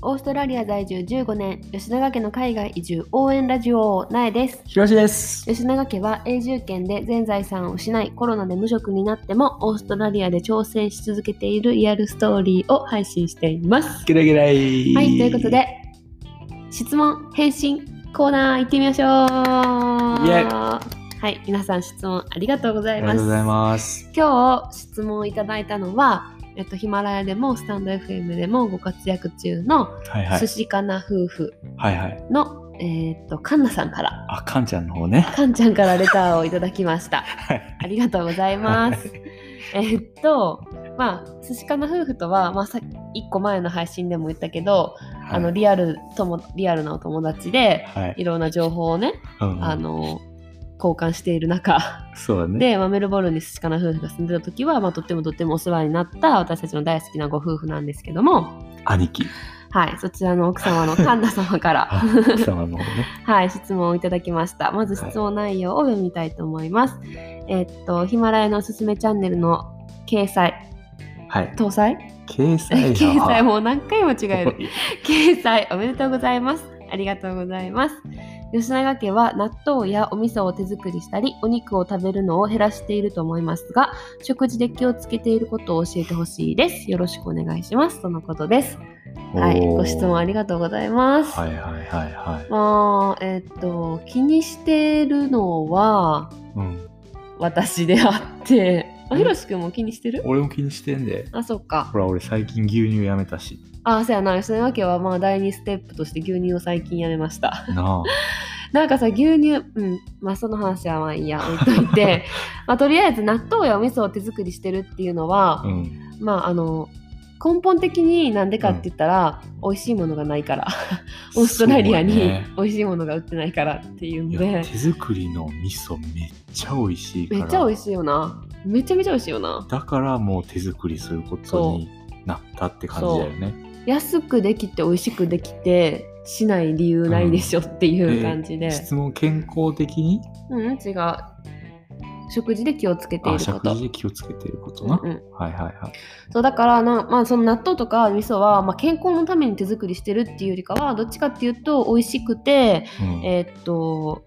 オーストラリア在住15年吉永家の海外移住応援ラジオ苗ですひろしです。吉永家は永住権で全財産を失いコロナで無職になってもオーストラリアで挑戦し続けているリアルストーリーを配信していますゲラゲラい。はいということ。で質問返信コーナー行ってみましょうはい皆さん質問ありがとうございますありがとうございます。今日質問をいただいたのは、えっと、ヒマラヤでもスタンド FM でもご活躍中のはいはい寿。司かな夫婦はいはい。の、えーっとカンナさんからあ、かんちゃんの方ね。カンちゃんからレターをいただきましたはい。ありがとうございますえーっとまあ寿司かな夫婦とは、まあ、さ1個前の配信でも言ったけど、あのリアルともリアルなお友達ではい。いろんな情報をね、うんうんあの交換している中そうだね。で、まあ、メルボルンに寿司かな夫婦が住んでた時は、まあ、とってもとってもお世話になった私たちの大好きなご夫婦なんですけども、兄貴。はい、そちらの奥様の 神田様からあ、奥様の方ね。はい、質問をいただきました。まず質問内容を読みたいと思います。えっと、ヒマラヤのおすすめチャンネルの掲載、はい。搭載？掲載？掲載も。もう何回も違える。掲載おめでとうございます。ありがとうございます。吉永家は納豆やお味噌を手作りしたり、お肉を食べるのを減らしていると思いますが、食事で気をつけていることを教えてほしいです。よろしくお願いします。とのことです。はい、ご質問ありがとうございます。はいはいはいはまあ、えっと、気にしてるのはい。うん。私であって、あえ？ひろしくんも気にしてる？俺も気にしてんで。あ、そっか。ほら、俺最近牛乳やめたし。あ、そうやな。吉永家はまあ第2ステップとして牛乳を最近やめました。な なんかさ、牛乳、うん、まあその話はまあいいや、置いといて、まあとりあえず納豆やお味噌を手作りしてるっていうのはあ。、うん。まああの、根本的になんでかって言ったら、美味しいものがないから。オーストラリアにそうね美味しいものが売ってないからっていうので、手作りの味噌めっちゃ美味しいから。めっちゃ美味しいよな。めちゃめちゃ美味しいよな。だからもう手作りすることになったって感じだよね。安くできて美味しくできてしない理由ないでしょっていう感じで、質問健康的に？うん、違う食事で気をつけていあること食事で気をつけてることな。うんうんはいはいはい。そうだからな、まあ、その納豆とか味噌は、まあ、健康のために手作りしてるっていうよりかはどっちかっていうと美味しくて、うんえーっと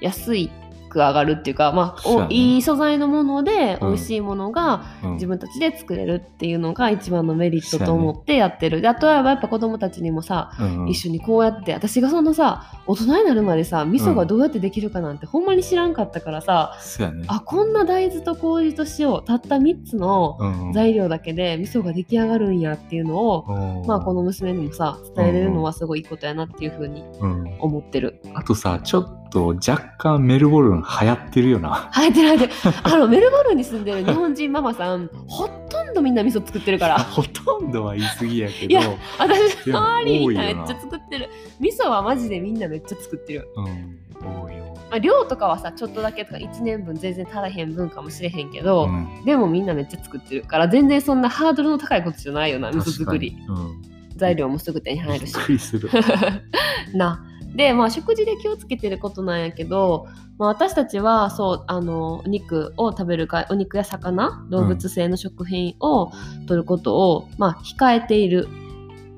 安いく上がるっていうか、まあね。おいい素材のものでうん。美味しいものがうん。自分たちで作れるっていうのが一番のメリットと思ってやってる。であとはやっぱ子供たちにもさうんうん。一緒にこうやって私がそのさ大人になるまでさ味噌がどうやってできるかなんてほんまに知らんかったからさ、ね。あこんな大豆と麹と塩たった3つのうんうん。材料だけで味噌が出来上がるんやっていうのを、うん。まあこの娘にもさ伝えれるのはすごいいいことやなっていうふうにうん。思ってる。あとさ、ちょっと若干メルボルン流行ってるよな。はいてないであのメルボルンに住んでる日本人ママさんほとんどみんな味噌作ってるから。ほとんどは言い過ぎやけいやど、私の周りみんなめっちゃ作ってる。味噌はマジでみんなめっちゃ作ってる。うん、多いよ。まあ、量とかはさちょっとだけとか1年分全然足らへん分かもしれへんけど、うん。でもみんなめっちゃ作ってるから全然そんなハードルの高いことじゃないよな味噌作り。うん、材料もすぐ手に入るし。びっくりする。なでまあ食事で気をつけてることなんやけど、まあ、私たちはそうあのお肉を食べるかお肉や魚動物性の食品を取ることを、まあ、控えている。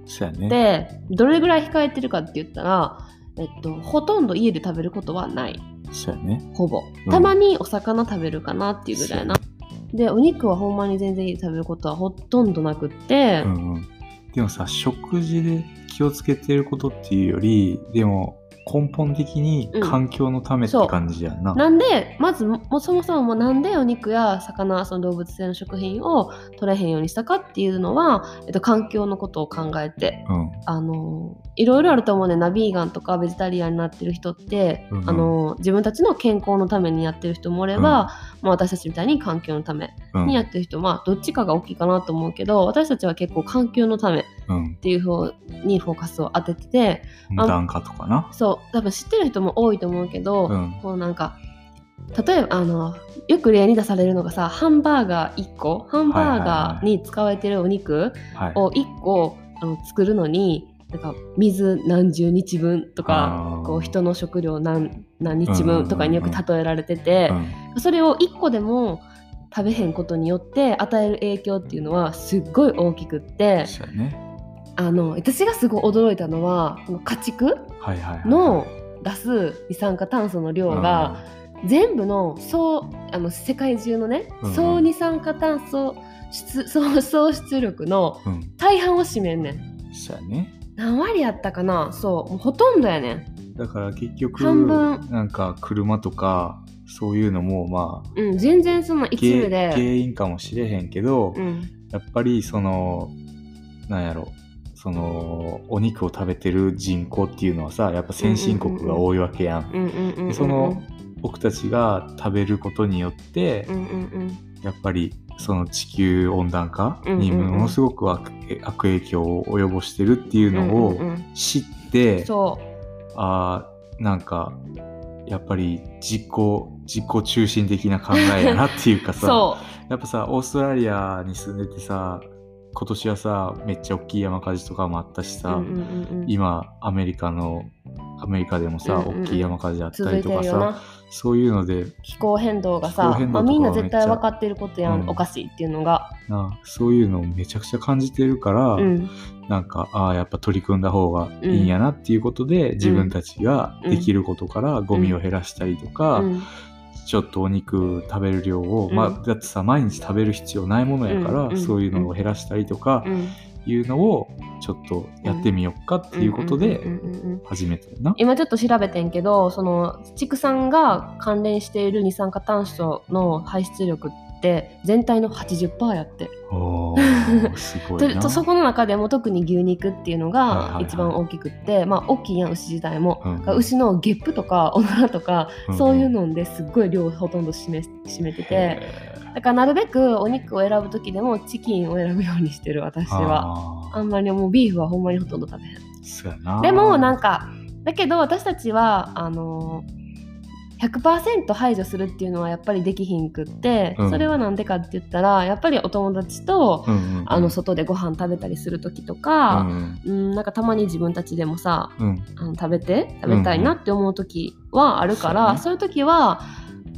そうやね。でどれぐらい控えてるかって言ったら、えっと、ほとんど家で食べることはない。そうやね。ほぼ。うん。たまにお魚食べるかなっていうぐらいな、でお肉はほんまに全然家で食べることはほとんどなくって、うんうん、でもさ食事で気をつけてることっていうよりでも根本的にうん。環境のためって感じやんな。なんでまずももそもそもなんでお肉や魚その動物性の食品を取れへんようにしたかっていうのは、えっと、環境のことを考えてうん。あのいろいろあると思うね。んなビーガンとかベジタリアンになってる人って、うんうん。あの自分たちの健康のためにやってる人もおれば、まあ、私たちみたいに環境のためうん。にやってる人、まあどっちかが大きいかなと思うけど私たちは結構環境のためっうん、ていう方にフォーカスを当ててて無檀化とかな。そう多分知ってる人も多いと思うけど、うんこうなんか例えばあのよく例に出されるのがさハンバーガー1個ハンバーガーに使われてるお肉はい。を1個あの作るのになんか水何十日分とかこう人の食料何何日分とかによく例えられてて、うんそれを1個でも食べへんことによって与える影響っていうのはすっごい大きくってね。あの私がすごい驚いたのはこの家畜。の出す二酸化炭素の量が、全部の総あの世界中のね、うんうん。総二酸化炭素出総 総出力のうん、うん。大半を占めんねん。そうやね。何割やったかな？そうもうほとんどやねん。だから結局、半分。なんか車とか、そういうのもまあ、うん全然その一部原原で因かもしれへんけど、うん。やっぱりその、なんやろ、その、お肉を食べてる人口っていうのはさ、やっぱ先進国が多いわけやん。その僕たちが食べることによって、やっぱりその地球温暖化にものすごく悪影響を及ぼしてるっていうのを知って、あなんかやっぱり自己自己中心的な考えやなっていうかさやっぱさオーストラリアに住んでてさ今年はさめっちゃ大きい山火事とかもあったしさ、ううんうんうんうん。今アメリカのアメリカでもさ、うんうんうん。大きい山火事あったりとかさそういうので気候変動がさ、まあ、みんな絶対分かってることやん、うん。おかしいっていうのが、なそういうのをめちゃくちゃ感じてるから、うん、なんかああやっぱ取り組んだ方がいいんやなっていうことで、自分たちができることからゴミを減らしたりとか、うんちょっとお肉食べる量を、うん。まあだってさ毎日食べる必要ないものやから、うんうんそういうのを減らしたりとかうん。いうのをちょっとやってみようかっていうことで始めたよな。今ちょっと調べてんけどその畜産が関連している二酸化炭素の排出力って全体の80%やって。そこの中でも特に牛肉っていうのはいはいはい。が一番大きくって、まあ大きいやん牛自体も、うんうん。牛のゲップとか おならとか、うんうん。そういうのですっごい量ほとんど占め占めてて。へだからなるべくお肉を選ぶ時でもチキンを選ぶようにしてる私ーは。ああんまりもうビーフはほんまにほとんど食べへん。でもなんかだけど私たちはあの100%排除するっていうのはやっぱりできひんくって、うん。それはなんでかって言ったらやっぱりお友達と、うんうんうん。あの外でご飯食べたりする時とうか、ん。うんなんかたまに自分たちでもさうん。あの食べて食べたいなって思う時はあるから、そうねそういう時は、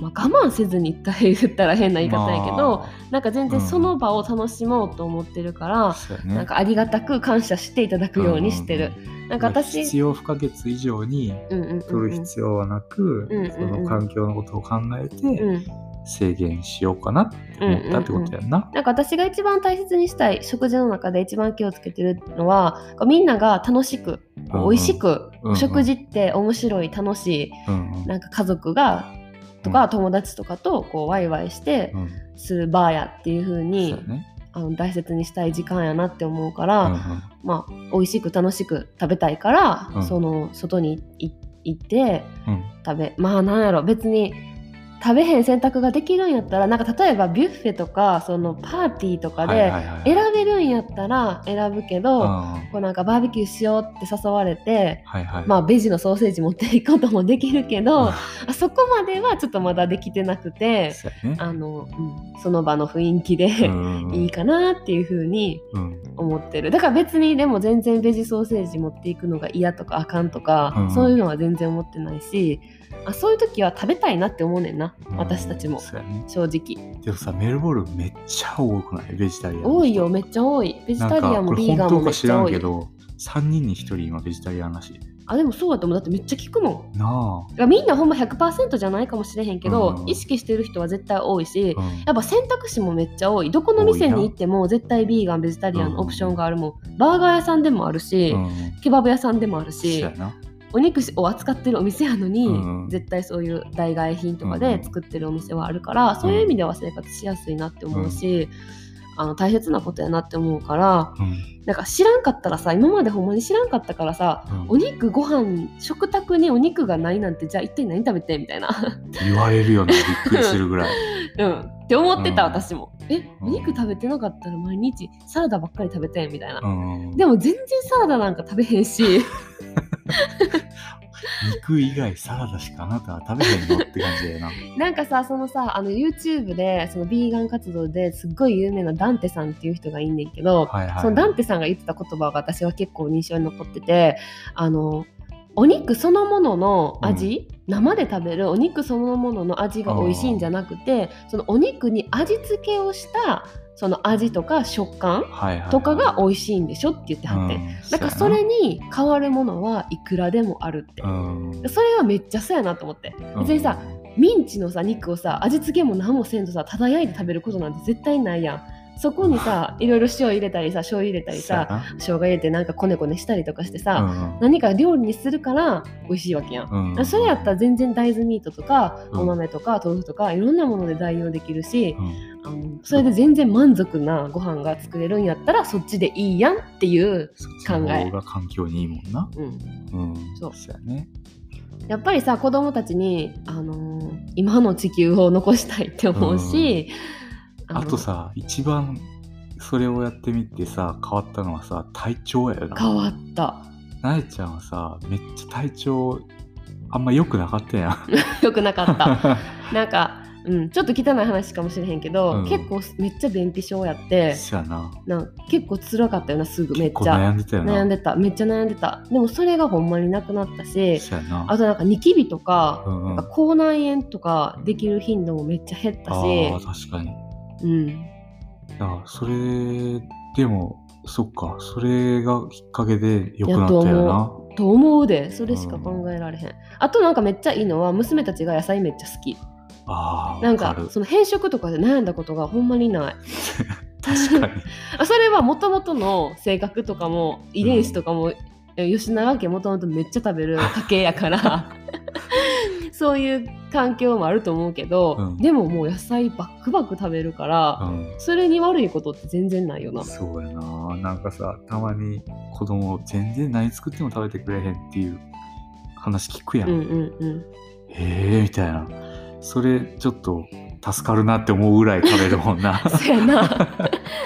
まあ、我慢せずに言ったら言ったら変な言い方やけど、まなんか全然その場を楽しもうと思ってるからうやね。なんかありがたく感謝していただくようにしてる。なんか私、必要不可欠以上にうんうんうんうん。取る必要はなく、うんうんうん。その環境のことを考えてうん。制限しようかなって思ったってことやんな。なんか私が一番大切にしたい食事の中で一番気をつけてるのはみんなが楽しく美味しく、うんうん。お食事って面白い楽しうんうん。いなんか家族がとか友達とかとこうワイワイしてうん。するバーやっていう風そうにあの大切にしたい時間やなって思うかうら、んうん。まあ美味しく楽しく食べたいから、うん。その外にい行ってうん。食べまあなんやろ別に食べへん選択ができるんやったらなんか例えばビュッフェとかそのパーティーとかはいで選べるんやったら選ぶけど、うん。こうなんかバーベキューしようって誘われて、はいはい。まあベジのソーセージ持っていくこともできるけど、うん。あそこまではちょっとまだできてなくて、ね。あの、うんその場の雰囲気で、うんいいかなっていう風にうん。思ってる。だから別にでも全然ベジソーセージ持っていくのが嫌とかあかんとか、うん。そういうのは全然思ってないしあそういう時は食べたいなって思うねんな、私たちも。ね。正直。でもさメルボルンめっちゃ多くない？ベジタリアン多いよ。めっちゃ多い。ベジタリアンもビーガンもめっちゃ多い。らんけど3人に1人今ベジタリアンらし。いあでもそうだと思う。だってめっちゃ聞くもん。なあ。みんなほんま100%じゃないかもしれへんけど、うん。意識してる人は絶対多いし、うん。やっぱ選択肢もめっちゃ多い。どこの店に行っても絶対ビーガンベジタリアンのオプションがあるもん、バーガー屋さんでもあるし、うん。ケバブ屋さんでもあるしお肉を扱ってるお店やのに、うん。絶対そういう代替品とかで作ってるお店はあるから、そういう意味では生活しやすいなって思うし、あの大切なことやなって思うからうん。なんか知らんかったらさ今までほんまに知らんかったからさうん。お肉ご飯食卓にお肉がないなんてじゃあ一体何食べてみたいな、言われるよねびっくりするぐらい。うん、って思ってた、うん。私も。えうん。お肉食べてなかったら毎日サラダばっかり食べてみたいな、うん。でも全然サラダなんか食べへんし 肉以外サラダしかあなたは食べへんのって感じだよな。なんかさそのさあの YouTube でそのビーガン活動ですっごい有名なダンテさんっていう人がいんねんけど、はいはい。そのダンテさんが言ってた言葉が私は結構印象に残っててあのお肉そのものの味、生で食べるお肉そのものの味が美味しいんじゃなくて、そのお肉に味付けをしたその味とか食感。とかが美味しいんでしょって言ってはって、うんだからそれに変わるものはいくらでもあるって、うん。それはめっちゃそうやなと思って。別にさ、ミンチのさ肉をさ味付けも何もせんとさただ焼いて食べることなんて絶対ないやんそこにさいろいろ塩入れたりさ醤油入れたりさ生姜入れてなんかこねこねしたりとかしてさ、さ、何か料理にするから美味しいわけやん、うん。うんそれやったら全然大豆ミートとか、うん。お豆とか豆腐とかいろんなもので代用できるし、うん。あのそれで全然満足なご飯が作れるんやったらそっちでいいやんっていう、そっちの方が環境にいいもんな。うん、うん。そう。そうやね。やっぱりさ子供たちに、あのー今の地球を残したいって思うし、のあとさ、一番それをやってみてさ、変わったのはさ、体調やよな。変わったなえちゃんはさ、めっちゃ体調、あんま良くなかったやん。よくなかった なんか、うん、ちょっと汚い話かもしれへんけど、うん結構めっちゃ便秘症やってそやな。なんか結構辛かったよなすぐめっ結構ちゃ悩んでたよな。悩んでためっちゃ悩んでたでもそれがほんまになくなったしそやな。あとなんかニキビとか,、うんうんなんか口内炎とかできる頻度もめっちゃ減ったあしあ、確かに。うん。いや、それ、でも、そっか、それがきっかけで良くなったよな。と思う。で。それしか考えられへん、あとなんかめっちゃいいのは娘たちが野菜めっちゃ好き。ああ、なんか。その変色とかで悩んだことがほんまにない。確かに。あそれはもともとの性格とかも遺伝子とかも、え吉永家もともとめっちゃ食べる家系やから そういう環境もあると思うけど、うんでももう野菜バックバック食べるから、うん。それに悪いことって全然ないよな。そうやな。なんかさ、たまに子供全然何作っても食べてくれへんっていう話聞くやん。うんうんうん。へえみたいな。それちょっと助かるなって思うぐらい食べるもんな。そうやな。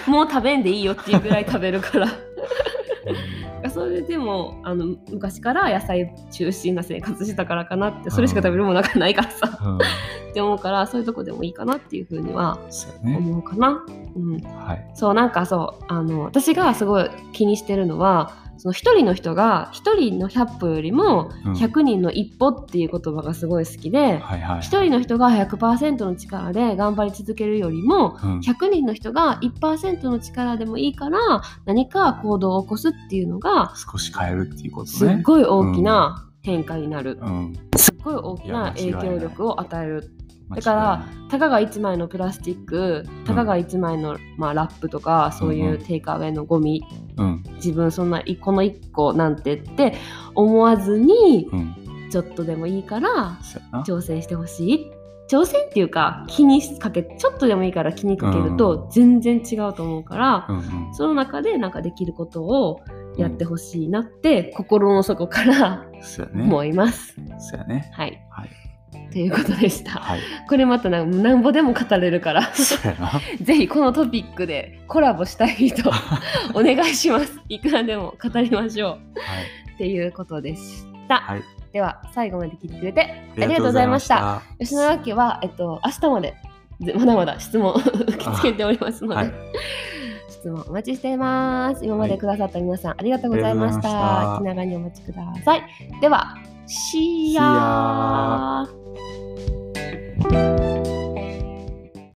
もう食べんでいいよっていうぐらい食べるから。それでもあの昔から野菜中心な生活したからかなってそれしか食べるものがないからさ、うん。って思うからそういうとこでもいいかなっていうふうには。思うかな。うん、はい。そうなんかそうあの私がすごい気にしてるのはその一人の人が一人の100歩よりもうん100人の一歩っていう言葉がすごい好きで、はいはい。一人の人が100%の力で頑張り続けるよりもうん100人の人が1%の力でもいいから何か行動を起こすっていうのが少し変えるっていうことすね。っごい大きな変化になる、うん。すっごい大きない影響力を与えるだからたかが1枚のプラスチックたかが1枚の、まあ、ラップとかそういうテイクアウェイのゴミ、うん。自分そんなこの1個なんてって思わずにうん。ちょっとでもいいから。挑戦してほしい挑戦っていうか気にかけちょっとでもいいから気にかけると全然違うと思うから、うんうん。その中でなんかできることをやってほしいなって、心の底から。思います。そうやね。はい。はい。ということでした。はい。これまたなんぼでも語れるから。ぜひこのトピックでコラボしたい人 お願いします。いくらでも語りましょう。はい。っていうことでした。はい。では最後まで聞いてくれてありがとうございました。り吉永家は、えっと、明日までぜまだまだ質問受け付けておりますので、はい質問お待ちしています。今までくださった皆さん、ありがとうございましありがとうございた。ました気長にお待ちください。では、シーヤー